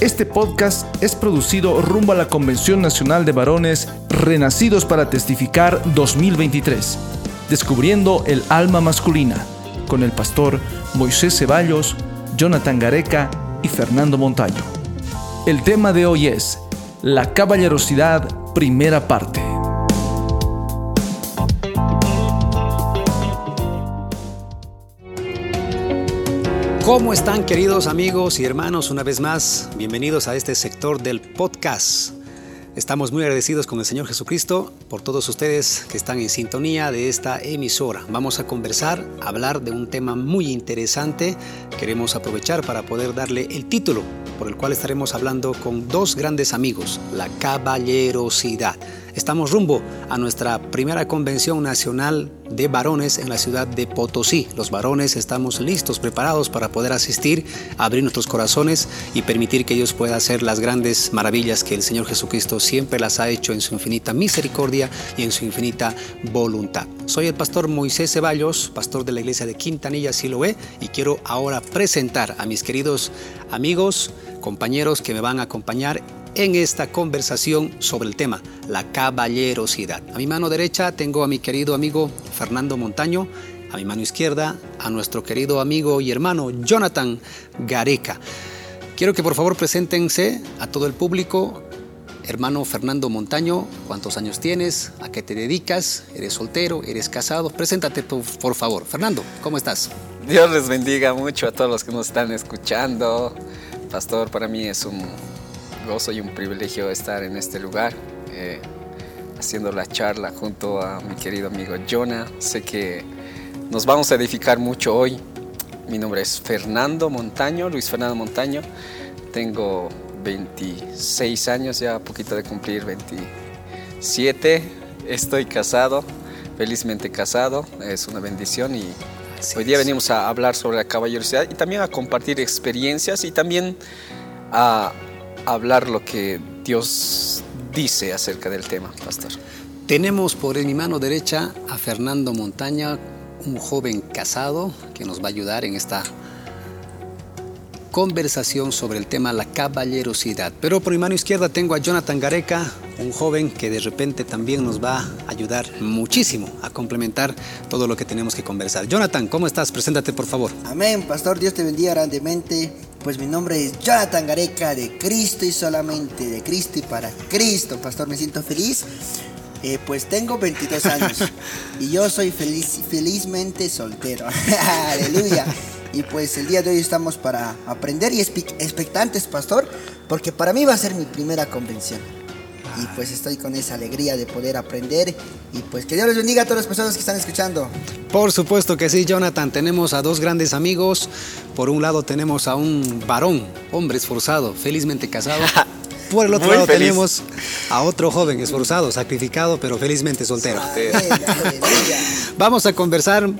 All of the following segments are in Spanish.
Este podcast es producido rumbo a la Convención Nacional de Varones Renacidos para Testificar 2023, descubriendo el alma masculina, con el pastor Moisés Ceballos, Jonathan Gareca y Fernando Montaño. El tema de hoy es La caballerosidad, primera parte. ¿Cómo están queridos amigos y hermanos? Una vez más, bienvenidos a este sector del podcast. Estamos muy agradecidos con el Señor Jesucristo por todos ustedes que están en sintonía de esta emisora. Vamos a conversar, hablar de un tema muy interesante. Queremos aprovechar para poder darle el título por el cual estaremos hablando con dos grandes amigos, la caballerosidad. Estamos rumbo a nuestra primera convención nacional de varones en la ciudad de Potosí. Los varones estamos listos, preparados para poder asistir, abrir nuestros corazones y permitir que ellos puedan hacer las grandes maravillas que el Señor Jesucristo siempre las ha hecho en su infinita misericordia y en su infinita voluntad. Soy el pastor Moisés Ceballos, pastor de la iglesia de Quintanilla Siloé, y quiero ahora presentar a mis queridos amigos, compañeros que me van a acompañar en esta conversación sobre el tema, la caballerosidad. A mi mano derecha tengo a mi querido amigo Fernando Montaño, a mi mano izquierda a nuestro querido amigo y hermano Jonathan Gareca. Quiero que por favor preséntense a todo el público. Hermano Fernando Montaño, ¿cuántos años tienes? ¿A qué te dedicas? ¿Eres soltero? ¿Eres casado? Preséntate por favor. Fernando, ¿cómo estás? Dios les bendiga mucho a todos los que nos están escuchando. Pastor, para mí es un gozo y un privilegio estar en este lugar, eh, haciendo la charla junto a mi querido amigo Jonah. Sé que nos vamos a edificar mucho hoy. Mi nombre es Fernando Montaño, Luis Fernando Montaño. Tengo 26 años, ya a poquito de cumplir 27. Estoy casado, felizmente casado, es una bendición y hoy día venimos a hablar sobre la caballerosidad y también a compartir experiencias y también a hablar lo que Dios dice acerca del tema, pastor. Tenemos por mi mano derecha a Fernando Montaña, un joven casado que nos va a ayudar en esta conversación sobre el tema la caballerosidad. Pero por mi mano izquierda tengo a Jonathan Gareca, un joven que de repente también nos va a ayudar muchísimo a complementar todo lo que tenemos que conversar. Jonathan, ¿cómo estás? Preséntate por favor. Amén, pastor, Dios te bendiga grandemente. Pues mi nombre es Jonathan Gareca, de Cristo y solamente de Cristo y para Cristo. Pastor, me siento feliz. Eh, pues tengo 22 años y yo soy feliz, felizmente soltero. Aleluya. Y pues el día de hoy estamos para aprender y expectantes, pastor, porque para mí va a ser mi primera convención. Y pues estoy con esa alegría de poder aprender y pues que Dios les bendiga a todas las personas que están escuchando. Por supuesto que sí, Jonathan. Tenemos a dos grandes amigos. Por un lado tenemos a un varón, hombre esforzado, felizmente casado. Por el otro lado tenemos a otro joven esforzado, sacrificado, pero felizmente soltero. Vamos a conversar,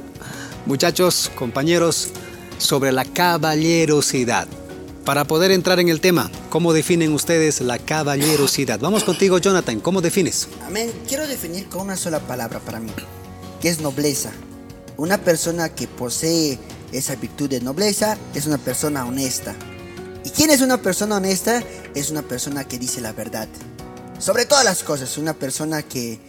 muchachos, compañeros, sobre la caballerosidad. Para poder entrar en el tema, ¿cómo definen ustedes la caballerosidad? Vamos contigo, Jonathan, ¿cómo defines? Amén. Quiero definir con una sola palabra para mí, que es nobleza. Una persona que posee esa virtud de nobleza es una persona honesta. ¿Y quién es una persona honesta? Es una persona que dice la verdad. Sobre todas las cosas, una persona que,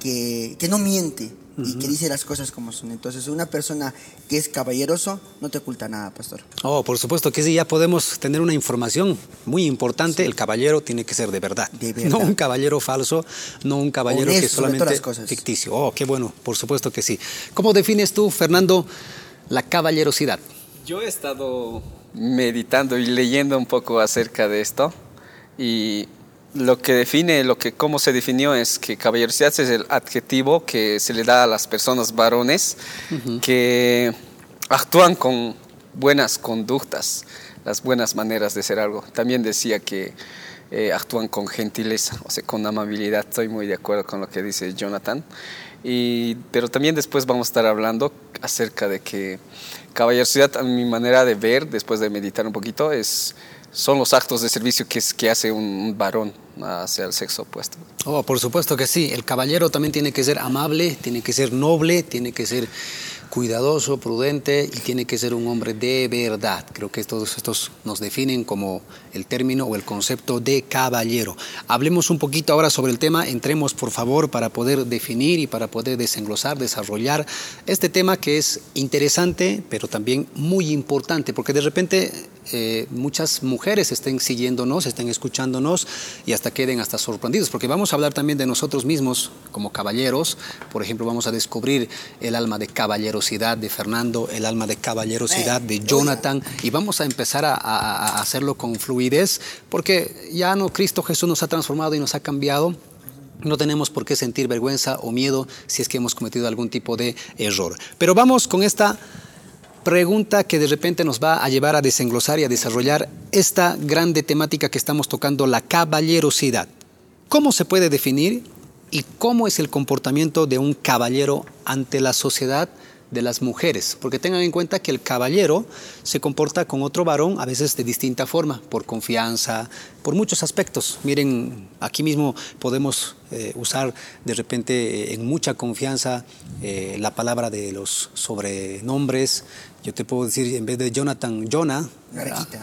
que, que no miente, y que dice las cosas como son. Entonces, una persona que es caballeroso no te oculta nada, pastor. Oh, por supuesto que sí, ya podemos tener una información muy importante. El caballero tiene que ser de verdad. de verdad. No un caballero falso, no un caballero que es solamente ficticio. Oh, qué bueno, por supuesto que sí. ¿Cómo defines tú, Fernando, la caballerosidad? Yo he estado meditando y leyendo un poco acerca de esto y lo que define, lo que cómo se definió es que caballerosidad es el adjetivo que se le da a las personas varones que actúan con buenas conductas, las buenas maneras de ser algo. También decía que eh, actúan con gentileza, o sea, con amabilidad. Estoy muy de acuerdo con lo que dice Jonathan. Y, pero también después vamos a estar hablando acerca de que caballerosidad, a mi manera de ver, después de meditar un poquito, es son los actos de servicio que, que hace un varón hacia el sexo opuesto. Oh, por supuesto que sí. El caballero también tiene que ser amable, tiene que ser noble, tiene que ser cuidadoso, prudente y tiene que ser un hombre de verdad. Creo que todos estos nos definen como el término o el concepto de caballero. Hablemos un poquito ahora sobre el tema, entremos por favor para poder definir y para poder desenglosar, desarrollar este tema que es interesante, pero también muy importante, porque de repente eh, muchas mujeres estén siguiéndonos, estén escuchándonos y hasta queden hasta sorprendidos, porque vamos a hablar también de nosotros mismos como caballeros. Por ejemplo, vamos a descubrir el alma de caballerosidad de Fernando, el alma de caballerosidad de Jonathan y vamos a empezar a, a hacerlo con fluidez, porque ya no, Cristo Jesús nos ha transformado y nos ha cambiado. No tenemos por qué sentir vergüenza o miedo si es que hemos cometido algún tipo de error. Pero vamos con esta pregunta que de repente nos va a llevar a desenglosar y a desarrollar esta grande temática que estamos tocando, la caballerosidad. ¿Cómo se puede definir y cómo es el comportamiento de un caballero ante la sociedad? De las mujeres, porque tengan en cuenta que el caballero se comporta con otro varón a veces de distinta forma, por confianza, por muchos aspectos. Miren, aquí mismo podemos eh, usar de repente eh, en mucha confianza eh, la palabra de los sobrenombres. Yo te puedo decir, en vez de Jonathan, Jonah,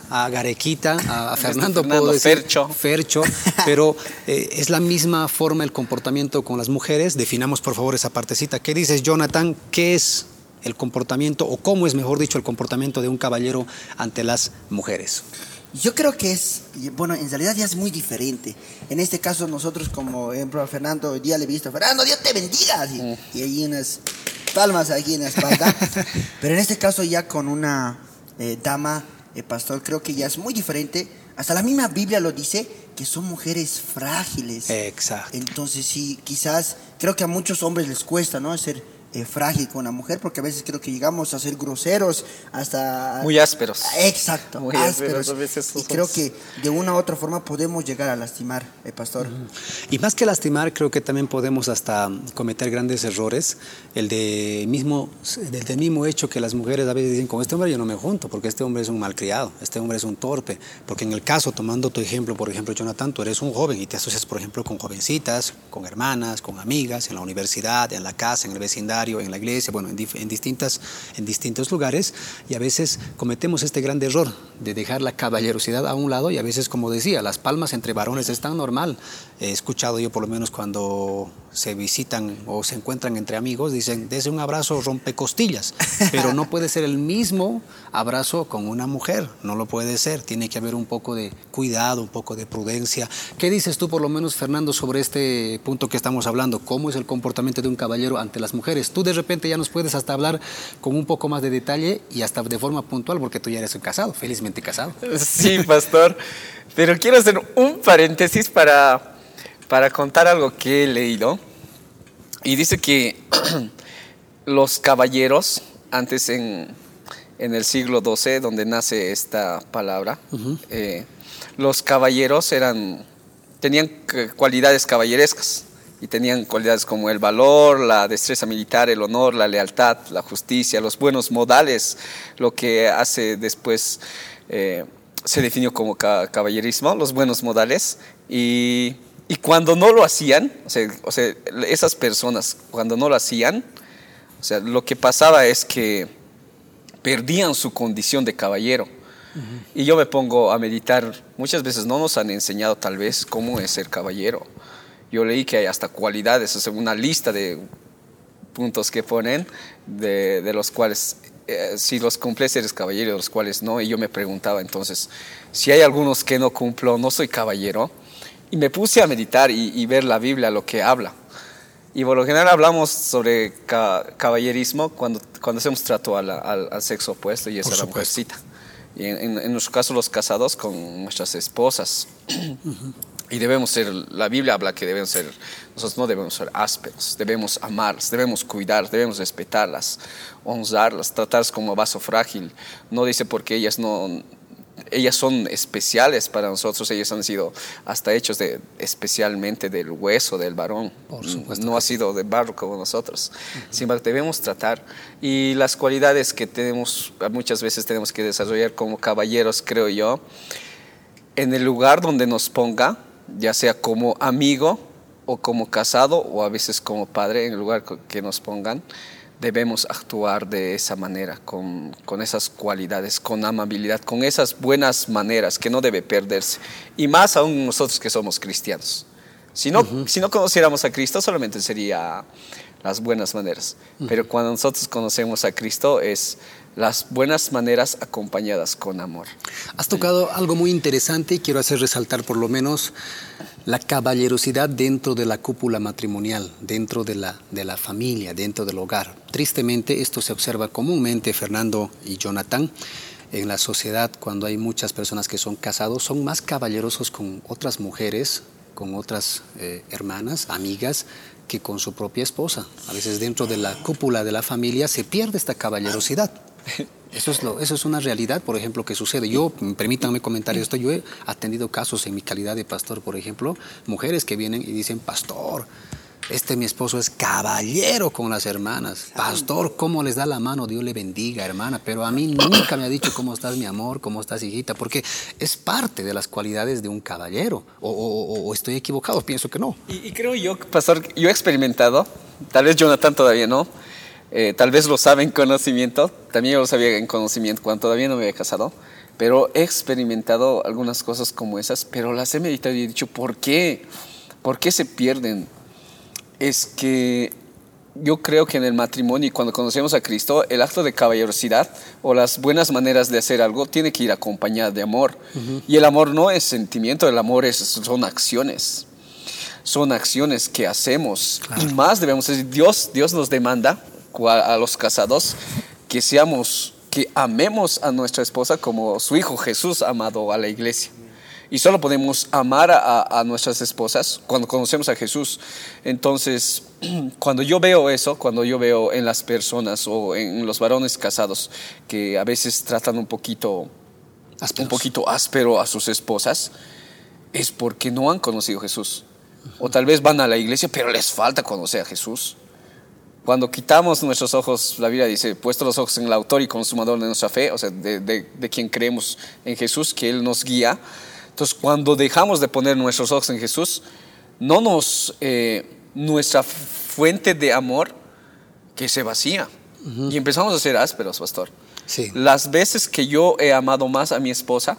a, Garequita, a, Fernando, puedo decir Fercho, Fercho pero es la misma forma el comportamiento con las mujeres. Definamos por favor esa partecita. ¿Qué dices, Jonathan? ¿Qué es el comportamiento, o cómo es, mejor dicho, el comportamiento de un caballero ante las mujeres? Yo creo que es, bueno, en realidad ya es muy diferente. En este caso nosotros como ejemplo Fernando, hoy día le he visto, Fernando, Dios te bendiga. Y, hay unas palmas aquí en la espalda. Pero en este caso ya con una eh, dama, eh, pastor, creo que ya es muy diferente. Hasta la misma Biblia lo dice, que son mujeres frágiles. Exacto. Entonces sí, quizás, creo que a muchos hombres les cuesta, ¿no? Ser eh, frágil con la mujer, porque a veces creo que llegamos a ser groseros, hasta... Muy ásperos. Exacto, Muy ásperos. y creo que de una u otra forma podemos llegar a lastimar, el eh, pastor. Y más que lastimar, creo que también podemos hasta cometer grandes errores. El de mismo, del mismo hecho que las mujeres a veces dicen, con este hombre yo no me junto, porque este hombre es un malcriado, este hombre es un torpe. Porque en el caso, tomando tu ejemplo, por ejemplo, Jonathan, tú eres un joven y te asocias, por ejemplo, con jovencitas, con hermanas, con amigas, en la universidad, en la casa, en el vecindario en la iglesia, bueno, en, distintas, en distintos lugares, y a veces cometemos este gran error de dejar la caballerosidad a un lado y a veces, como decía, las palmas entre varones es tan normal. He escuchado yo por lo menos cuando se visitan o se encuentran entre amigos, dicen, desde un abrazo rompe costillas, pero no puede ser el mismo abrazo con una mujer, no lo puede ser, tiene que haber un poco de cuidado, un poco de prudencia. ¿Qué dices tú por lo menos, Fernando, sobre este punto que estamos hablando? ¿Cómo es el comportamiento de un caballero ante las mujeres? Tú de repente ya nos puedes hasta hablar con un poco más de detalle y hasta de forma puntual, porque tú ya eres casado, felizmente casado. Sí, pastor, pero quiero hacer un paréntesis para para contar algo que he leído. Y dice que los caballeros, antes en, el siglo XII, donde nace esta palabra, eh, los caballeros eran, tenían cualidades caballerescas y tenían cualidades como el valor, la destreza militar, el honor, la lealtad, la justicia, los buenos modales, lo que hace después eh, se definió como caballerismo, los buenos modales. Y y cuando no lo hacían, o sea, esas personas, cuando no lo hacían, o sea, lo que pasaba es que perdían su condición de caballero. Y yo me pongo a meditar, muchas veces no nos han enseñado tal vez cómo es ser caballero. Yo leí que hay hasta cualidades, o sea, una lista de puntos que ponen, de, los cuales eh, si los cumples eres caballero, los cuales no. Y yo me preguntaba entonces, si hay algunos que no cumplo, no soy caballero. Y me puse a meditar y, ver la Biblia, lo que habla. Y por lo general hablamos sobre caballerismo cuando, cuando hacemos trato al, al, sexo opuesto y es a la mujercita. Y en, en, nuestro caso los casados con nuestras esposas. Y debemos ser, la Biblia habla que debemos ser, nosotros no debemos ser ásperos, debemos amarlas, debemos cuidar, debemos respetarlas, honrarlas, tratarlas como vaso frágil. No dice porque ellas no, ellas son especiales para nosotros, ellas han sido hasta hechos de, especialmente del hueso del varón, no ha sido de barro como nosotros. Sin embargo, debemos tratar y las cualidades que tenemos, muchas veces tenemos que desarrollar como caballeros, creo yo, en el lugar donde nos ponga, ya sea como amigo o como casado o a veces como padre, en el lugar que nos pongan, debemos actuar de esa manera, con, con, esas cualidades, con amabilidad, con esas buenas maneras que no debe perderse. Y más aún nosotros que somos cristianos. Si no, si no conociéramos a Cristo, solamente sería las buenas maneras. Pero cuando nosotros conocemos a Cristo es las buenas maneras acompañadas con amor. Has tocado algo muy interesante y quiero hacer resaltar por lo menos la caballerosidad dentro de la cúpula matrimonial, dentro de la, de la familia, dentro del hogar. Tristemente esto se observa comúnmente, Fernando y Jonathan, en la sociedad cuando hay muchas personas que son casados, son más caballerosos con otras mujeres, con otras eh, hermanas, amigas, que con su propia esposa. A veces dentro de la cúpula de la familia se pierde esta caballerosidad. Eso es, lo, eso es una realidad, por ejemplo, que sucede. Yo, permítanme comentar esto, yo he atendido casos en mi calidad de pastor, por ejemplo, mujeres que vienen y dicen, pastor, este mi esposo es caballero con las hermanas. Pastor, ¿cómo les da la mano? Dios le bendiga, hermana. Pero a mí nunca me ha dicho cómo estás, mi amor, cómo estás, hijita, porque es parte de las cualidades de un caballero. O, estoy equivocado, pienso que no. Y, y, creo yo, pastor, yo he experimentado, tal vez Jonathan todavía no, eh, tal vez lo sabe en conocimiento, también yo lo sabía en conocimiento cuando todavía no me había casado, pero he experimentado algunas cosas como esas, pero las he meditado y he dicho, ¿por qué? ¿Por qué se pierden? Es que yo creo que en el matrimonio y cuando conocemos a Cristo, el acto de caballerosidad o las buenas maneras de hacer algo tiene que ir acompañado de amor. Y el amor no es sentimiento, el amor es, son acciones. Son acciones que hacemos. Y más debemos decir, Dios, Dios nos demanda a los casados que seamos, que amemos a nuestra esposa como su Hijo Jesús amado a la iglesia. Y solo podemos amar a, nuestras esposas cuando conocemos a Jesús. Entonces, cuando yo veo eso, cuando yo veo en las personas o en los varones casados que a veces tratan un poquito, un poquito áspero a sus esposas, es porque no han conocido a Jesús. O tal vez van a la iglesia, pero les falta conocer a Jesús. Cuando quitamos nuestros ojos, la Biblia dice, puesto los ojos en el autor y consumador de nuestra fe, o sea, de, de, quien creemos en Jesús, que Él nos guía. Entonces, cuando dejamos de poner nuestros ojos en Jesús, no nos, eh, nuestra fuente de amor que se vacía. Y empezamos a ser ásperos, pastor. Sí. Las veces que yo he amado más a mi esposa,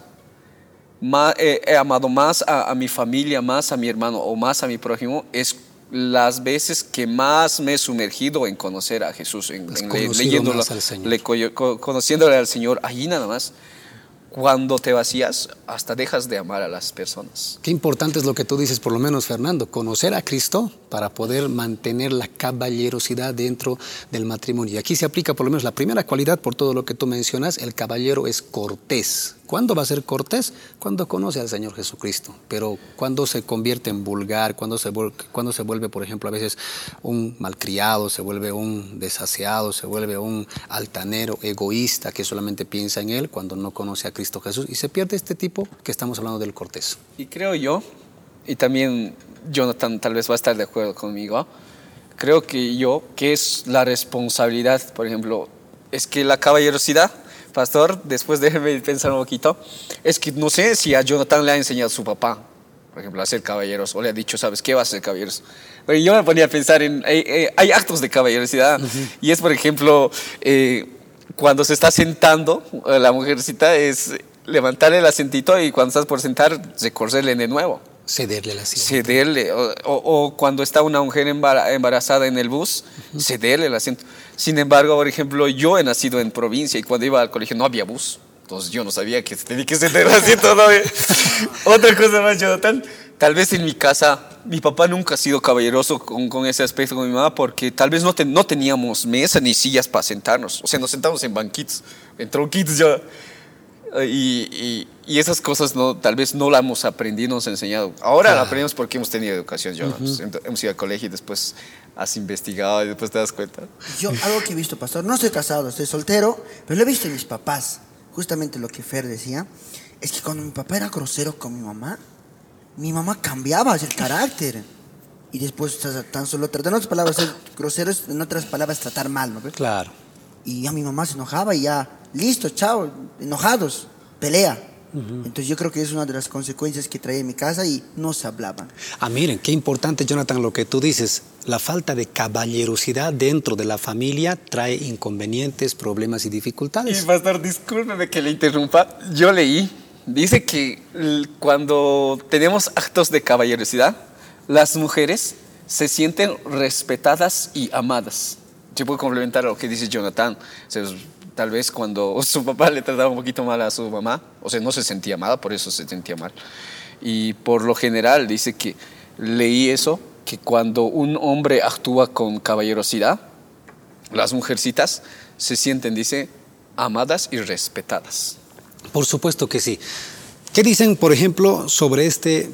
he amado más a, a, mi familia, más a mi hermano o más a mi prójimo, es las veces que más me he sumergido en conocer a Jesús, en, leyéndolo, conociéndole al Señor, allí nada más cuando te vacías, hasta dejas de amar a las personas. Qué importante es lo que tú dices, por lo menos, Fernando, conocer a Cristo para poder mantener la caballerosidad dentro del matrimonio. Y aquí se aplica por lo menos la primera cualidad, por todo lo que tú mencionas, el caballero es cortés. ¿Cuándo va a ser cortés? Cuando conoce al Señor Jesucristo. Pero cuando se convierte en vulgar, cuando se, cuando se vuelve, por ejemplo, a veces un malcriado, se vuelve un desaseado, se vuelve un altanero, egoísta, que solamente piensa en Él cuando no conoce a Cristo Jesús. Y se pierde este tipo que estamos hablando del cortés. Y creo yo, y también Jonathan tal vez va a estar de acuerdo conmigo, creo que yo, que es la responsabilidad, por ejemplo, es que la caballerosidad pastor, después déjeme pensar un poquito, es que no sé si a Jonathan le ha enseñado a su papá, por ejemplo, a ser caballeros, o le ha dicho, ¿sabes qué vas a ser caballeros? Pero yo me ponía a pensar en, hay actos de caballerosidad, y es, por ejemplo, eh, cuando se está sentando, eh, la mujercita es levantarle el acentito y cuando estás por sentar, recorrerle de nuevo. Cederle el asiento. Cederle. O, cuando está una mujer embarazada en el bus, cederle el asiento. Sin embargo, por ejemplo, yo he nacido en provincia y cuando iba al colegio no había bus. Entonces yo no sabía que tenía que ceder el asiento. Otra cosa más, Jonathan. Tal vez en mi casa, mi papá nunca ha sido caballeroso con, con ese aspecto con mi mamá porque tal vez no, no teníamos mesa ni sillas para sentarnos. O sea, nos sentamos en banquitos, en tronquitos ya. Y, y, esas cosas no, tal vez no las hemos aprendido, nos han enseñado. Ahora la aprendemos porque hemos tenido educación. Yo, Hemos ido al colegio y después has investigado y después te das cuenta. Yo algo que he visto, pastor, no estoy casado, estoy soltero, pero lo he visto en mis papás. Justamente lo que Fer decía, es que cuando mi papá era grosero con mi mamá, mi mamá cambiaba el carácter. Y después tan solo tratar, en otras palabras, ser grosero, en otras palabras, tratar mal, ¿no? Claro. Y ya mi mamá se enojaba y ya, listo, chao, enojados, pelea. Entonces yo creo que es una de las consecuencias que trae en mi casa y no se hablaban. Ah, miren, qué importante, Jonathan, lo que tú dices. La falta de caballerosidad dentro de la familia trae inconvenientes, problemas y dificultades. Y pastor, discúlpeme que le interrumpa. Yo leí, dice que cuando tenemos actos de caballerosidad, las mujeres se sienten respetadas y amadas. Yo puedo complementar lo que dice Jonathan tal vez cuando su papá le trataba un poquito mal a su mamá, o sea, no se sentía amada, por eso se sentía mal. Y por lo general dice que leí eso, que cuando un hombre actúa con caballerosidad, las mujercitas se sienten, dice, amadas y respetadas. Por supuesto que sí. ¿Qué dicen, por ejemplo, sobre, este,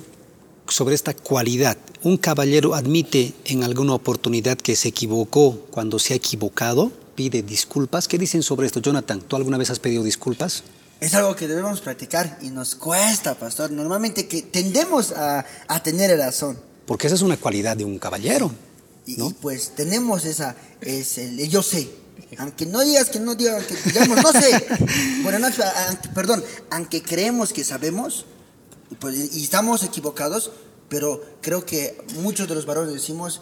sobre esta cualidad? ¿Un caballero admite en alguna oportunidad que se equivocó cuando se ha equivocado? Pide disculpas. ¿Qué dicen sobre esto, Jonathan? ¿Tú alguna vez has pedido disculpas? Es algo que debemos practicar y nos cuesta, pastor. Normalmente que tendemos a, a tener razón. Porque esa es una cualidad de un caballero. Y, pues tenemos esa, es el yo sé. Aunque no digas que no digas, que digamos no sé. bueno, no, perdón, aunque creemos que sabemos pues, y estamos equivocados, pero creo que muchos de los varones decimos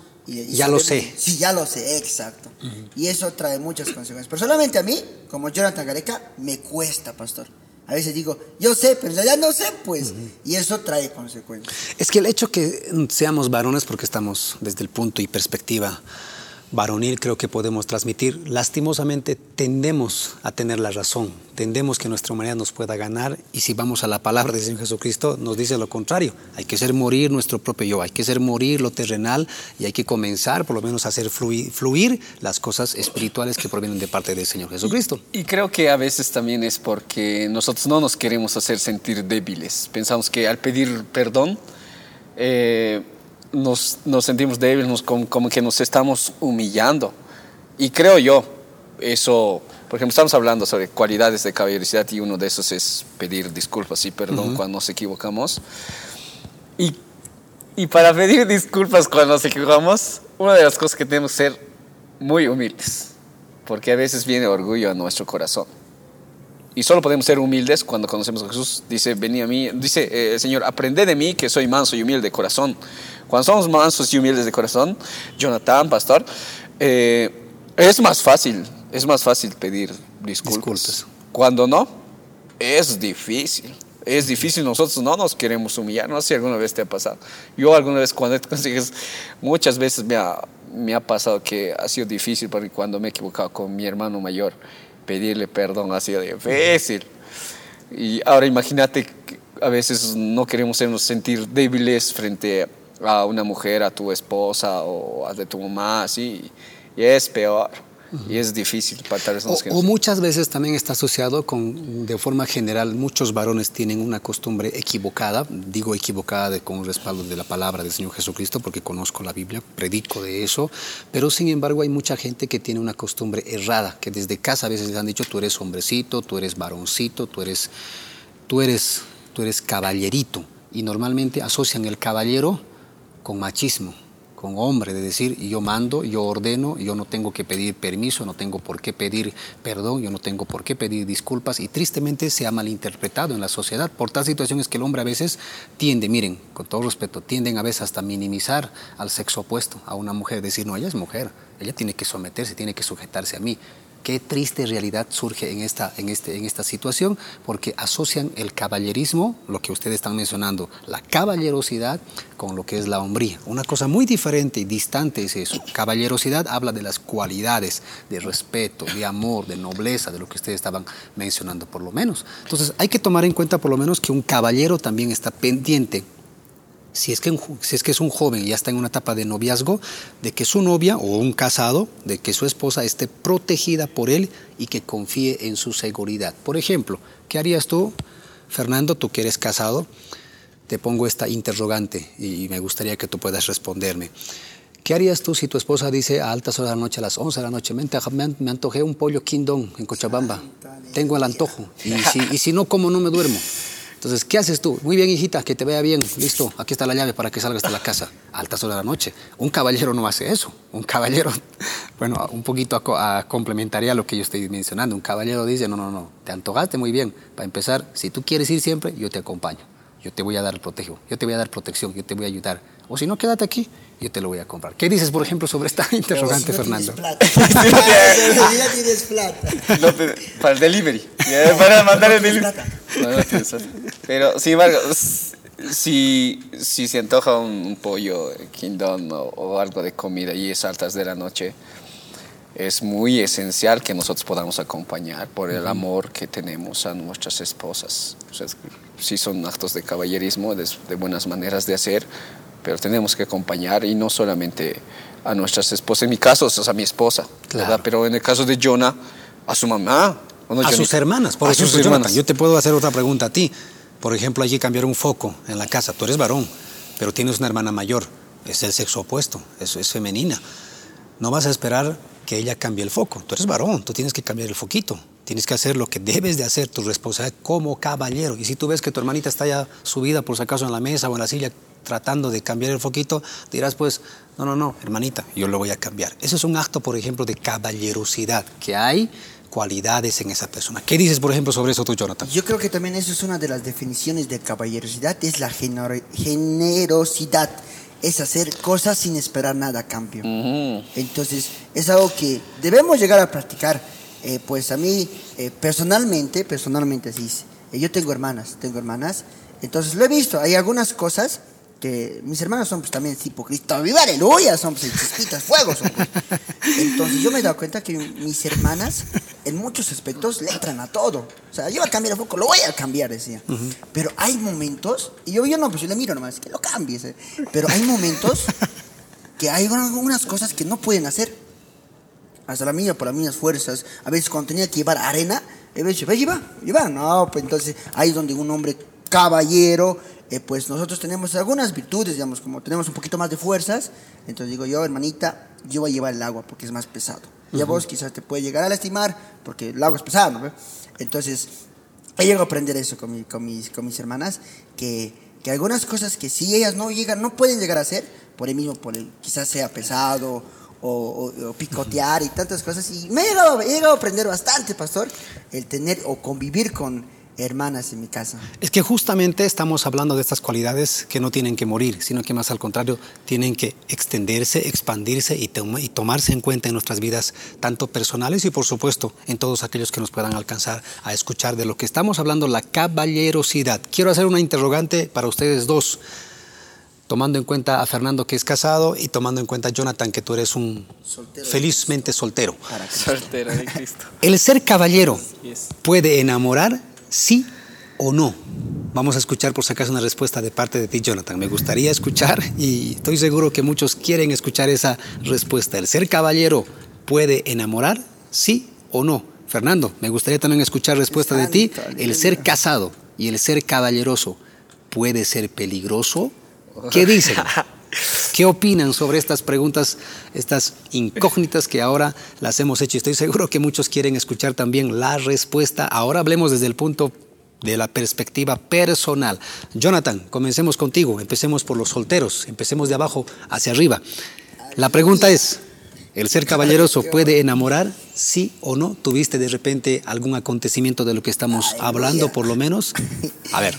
ya lo sé. Sí, ya lo sé, exacto. Y eso trae muchas consecuencias. Personalmente a mí, como Jonathan Gareca, me cuesta, pastor. A veces digo, yo sé, pero ya no sé, pues. Y eso trae consecuencias. Es que el hecho que seamos varones, porque estamos desde el punto y perspectiva varonil creo que podemos transmitir. Lastimosamente tendemos a tener la razón, tendemos que nuestra humanidad nos pueda ganar y si vamos a la palabra del Señor Jesucristo nos dice lo contrario. Hay que ser morir nuestro propio yo, hay que ser morir lo terrenal y hay que comenzar por lo menos a hacer fluir, las cosas espirituales que provienen de parte del Señor Jesucristo. Y, y creo que a veces también es porque nosotros no nos queremos hacer sentir débiles. Pensamos que al pedir perdón... Eh, nos, sentimos débiles, como, que nos estamos humillando. Y creo yo, eso, por ejemplo, estamos hablando sobre cualidades de caballerosidad y uno de esos es pedir disculpas y perdón cuando nos equivocamos. Y, y para pedir disculpas cuando nos equivocamos, una de las cosas que tenemos que ser muy humildes, porque a veces viene orgullo a nuestro corazón. Y solo podemos ser humildes cuando conocemos a Jesús. Dice, vení a mí, dice, eh, Señor, aprende de mí que soy manso y humilde de corazón. Cuando somos mansos y humildes de corazón, Jonathan, pastor, eh, es más fácil, es más fácil pedir disculpas. Cuando no, es difícil. Es difícil, nosotros no nos queremos humillar. No sé si alguna vez te ha pasado. Yo alguna vez cuando consigues, muchas veces me ha, me ha pasado que ha sido difícil porque cuando me he equivocado con mi hermano mayor pedirle perdón ha sido difícil. Y ahora imagínate que a veces no queremos sentir débiles frente a una mujer, a tu esposa o a de tu mamá, así, y es peor. Y es difícil vez o, o, muchas veces también está asociado con, de forma general, muchos varones tienen una costumbre equivocada, digo equivocada de, con respaldo de la palabra del Señor Jesucristo, porque conozco la Biblia, predico de eso, pero sin embargo hay mucha gente que tiene una costumbre errada, que desde casa a veces les han dicho, tú eres hombrecito, tú eres varoncito, tú eres, tú eres, tú eres caballerito, y normalmente asocian el caballero con machismo con hombre, de decir, yo mando, yo ordeno, yo no tengo que pedir permiso, no tengo por qué pedir perdón, yo no tengo por qué pedir disculpas y tristemente se ha malinterpretado en la sociedad por tal situaciones que el hombre a veces tiende, miren, con todo respeto, tienden a veces hasta minimizar al sexo opuesto, a una mujer, decir, no, ella es mujer, ella tiene que someterse, tiene que sujetarse a mí. Qué triste realidad surge en esta, en, este, en esta situación, porque asocian el caballerismo, lo que ustedes están mencionando, la caballerosidad, con lo que es la hombría. Una cosa muy diferente y distante es eso. Caballerosidad habla de las cualidades de respeto, de amor, de nobleza, de lo que ustedes estaban mencionando por lo menos. Entonces hay que tomar en cuenta por lo menos que un caballero también está pendiente si es, que, si es que es un joven y ya está en una etapa de noviazgo, de que su novia o un casado, de que su esposa esté protegida por él y que confíe en su seguridad. Por ejemplo, ¿qué harías tú, Fernando, tú que eres casado? Te pongo esta interrogante y me gustaría que tú puedas responderme. ¿Qué harías tú si tu esposa dice a altas horas de la noche, a las 11 de la noche, me, antojé un pollo quindón en Cochabamba? Tengo el antojo. Y si, y si no, ¿cómo no me duermo? Entonces, ¿qué haces tú? Muy bien, hijita, que te vea bien. Listo, aquí está la llave para que salgas de la casa a altas horas de la noche. Un caballero no hace eso. Un caballero, bueno, un poquito a, a complementaría lo que yo estoy mencionando. Un caballero dice, no, no, no, te antojaste muy bien. Para empezar, si tú quieres ir siempre, yo te acompaño. Yo te voy a dar protejo, yo te voy a dar protección, yo te voy a ayudar. O si no, quédate aquí, yo te lo voy a comprar. ¿Qué dices, por ejemplo, sobre esta interrogante, Si no Fernando? Tienes plata. Si no tienes plata. No te- para el delivery. Ya, Para mandar el delivery. plata. No, no tienes plata. Pero, sin embargo, si, si se antoja un, un pollo quindón o, o algo de comida y es altas de la noche, es muy esencial que nosotros podamos acompañar por el amor que tenemos a nuestras esposas. O sea, sí son actos de caballerismo, de, de buenas maneras de hacer, pero tenemos que acompañar y no solamente a nuestras esposas. En mi caso, es a mi esposa, Claro. Pero en el caso de Jonah, a su mamá. ¿o a Johnny? sus hermanas. Por a ejemplo, sus Jonathan, hermanas. yo te puedo hacer otra pregunta a ti. Por ejemplo, allí cambiar un foco en la casa. Tú eres varón, pero tienes una hermana mayor. Es el sexo opuesto, eso es femenina. No vas a esperar que ella cambie el foco. Tú eres varón, tú tienes que cambiar el foquito. Tienes que hacer lo que debes de hacer, tu responsabilidad como caballero. Y si tú ves que tu hermanita está ya subida, por si acaso, en la mesa o en la silla, tratando de cambiar el foquito, dirás pues, no, no, no, hermanita, yo lo voy a cambiar. Eso es un acto, por ejemplo, de caballerosidad, que hay cualidades en esa persona. ¿Qué dices, por ejemplo, sobre eso tú, Jonathan? Yo creo que también eso es una de las definiciones de caballerosidad, es la genero- generosidad, es hacer cosas sin esperar nada a cambio. Entonces, es algo que debemos llegar a practicar. Eh, pues a mí, eh, personalmente, personalmente así es. Eh, yo tengo hermanas, tengo hermanas, entonces lo he visto, hay algunas cosas que mis hermanos son pues también tipo Cristo, viva aleluya, son pues chispitas, fuego son, pues. Entonces yo me he dado cuenta que mis hermanas en muchos aspectos le entran a todo. O sea, yo voy a cambiar el foco, lo voy a cambiar, decía. Pero hay momentos, y yo, yo no, pues yo le miro nomás, que lo cambies. eh. Pero hay momentos que hay algunas cosas que no pueden hacer. Hasta la mía, por las mías fuerzas. A veces cuando tenía que llevar arena, a veces, ve, lleva, lleva. No, pues entonces ahí es donde un hombre caballero, eh, pues nosotros tenemos algunas virtudes, digamos, como tenemos un poquito más de fuerzas. Entonces digo yo, hermanita, yo voy a llevar el agua porque es más pesado. Y a vos quizás te puede llegar a lastimar porque el agua es pesado, ¿no? Entonces, he llegado a aprender eso con, mi- con mis, con mis hermanas, que, que algunas cosas que si ellas no llegan, no pueden llegar a hacer, por el mismo, por el, quizás sea pesado o, o- o picotear y tantas cosas. Y me he llegado, he llegado a aprender bastante, pastor, el tener o convivir con hermanas en mi casa. Es que justamente estamos hablando de estas cualidades que no tienen que morir, sino que más al contrario tienen que extenderse, expandirse y, toma- y tomarse en cuenta en nuestras vidas, tanto personales y por supuesto en todos aquellos que nos puedan alcanzar a escuchar de lo que estamos hablando, la caballerosidad. Quiero hacer una interrogante para ustedes dos, tomando en cuenta a Fernando que es casado y tomando en cuenta a Jonathan que tú eres un Soltero. felizmente soltero. Para que- Soltera de Cristo. ¿El ser caballero Yes. puede enamorar, sí o no? Vamos a escuchar por si acaso una respuesta de parte de ti, Jonathan. Me gustaría escuchar y estoy seguro que muchos quieren escuchar esa respuesta. ¿El ser caballero puede enamorar, sí o no? Fernando, me gustaría también escuchar respuesta de ti. ¿El ser casado y el ser caballeroso puede ser peligroso? ¿Qué dicen? ¿Qué opinan sobre estas preguntas, estas incógnitas que ahora las hemos hecho? Estoy seguro que muchos quieren escuchar también la respuesta. Ahora hablemos desde el punto de la perspectiva personal. Jonathan, comencemos contigo. Empecemos por los solteros. Empecemos de abajo hacia arriba. La pregunta es, ¿el ser caballeroso puede enamorar? ¿Sí o no? ¿Tuviste de repente algún acontecimiento de lo que estamos hablando, por lo menos? A ver.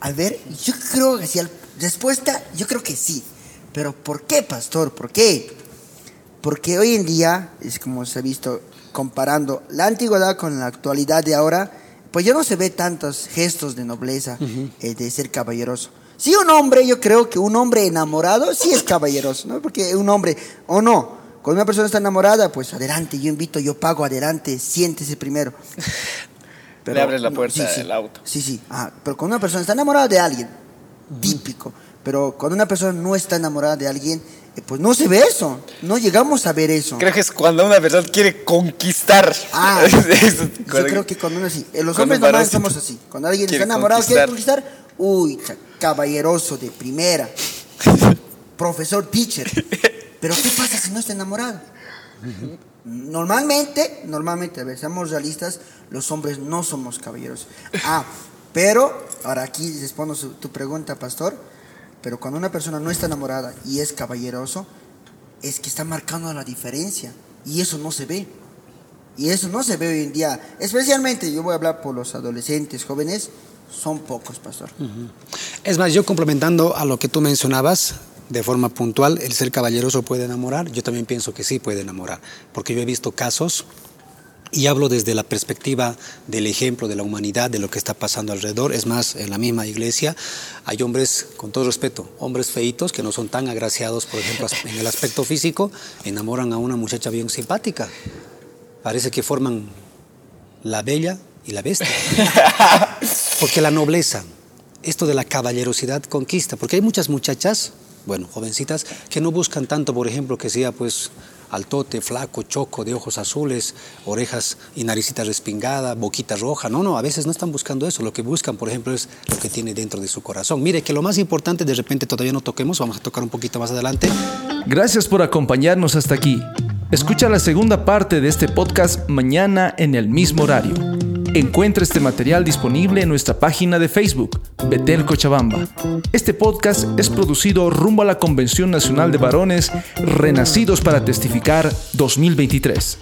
A ver, yo creo que al- Respuesta, yo creo que sí. Pero ¿por qué, pastor? ¿Por qué? Porque hoy en día, es como se ha visto comparando la antigüedad con la actualidad de ahora, pues ya no se ve tantos gestos de nobleza, eh, de ser caballeroso. Sí, un hombre, yo creo que un hombre enamorado sí es caballeroso, ¿no? Porque un hombre, o no, cuando una persona está enamorada, pues adelante, yo invito, yo pago, adelante, siéntese primero. Le abres la puerta del auto. Sí, sí. Ah, pero cuando una persona está enamorada de alguien. Pero cuando una persona no está enamorada de alguien, eh, pues no se ve eso. No llegamos a ver eso. Creo que es cuando una persona quiere conquistar. Ah, yo creo que cuando uno así. eh, Los hombres varoncito somos así. Cuando alguien está enamorado, quiere conquistar. uy, caballeroso de primera. Profesor, teacher. Pero ¿qué pasa si no está enamorado? Normalmente, normalmente, a ver, seamos realistas, los hombres no somos caballeros. Ah, Pero, ahora aquí respondo su- tu pregunta, pastor, pero cuando una persona no está enamorada y es caballeroso, es que está marcando la diferencia y eso no se ve. Y eso no se ve hoy en día, especialmente yo voy a hablar por los adolescentes, jóvenes, son pocos, pastor. Es más, yo complementando a lo que tú mencionabas, de forma puntual, el ser caballeroso puede enamorar, yo también pienso que sí puede enamorar, porque yo he visto casos y hablo desde la perspectiva del ejemplo de la humanidad, de lo que está pasando alrededor. Es más, en la misma iglesia hay hombres, con todo respeto, hombres feitos que no son tan agraciados, por ejemplo, en el aspecto físico, enamoran a una muchacha bien simpática. Parece que forman la bella y la bestia. Porque la nobleza, esto de la caballerosidad conquista, porque hay muchas muchachas, bueno, jovencitas, que no buscan tanto, por ejemplo, que sea pues altote, flaco, choco, de ojos azules, orejas y naricita respingada, boquita roja. No, no, a veces no están buscando eso. Lo que buscan, por ejemplo, es lo que tiene dentro de su corazón. Mire, que lo más importante, de repente todavía no toquemos, vamos a tocar un poquito más adelante. Gracias por acompañarnos hasta aquí. Escucha la segunda parte de este podcast mañana en el mismo horario. Encuentra este material disponible en nuestra página de Facebook, Betel Cochabamba. Este podcast es producido rumbo a la Convención Nacional de Varones Renacidos para Testificar 2023.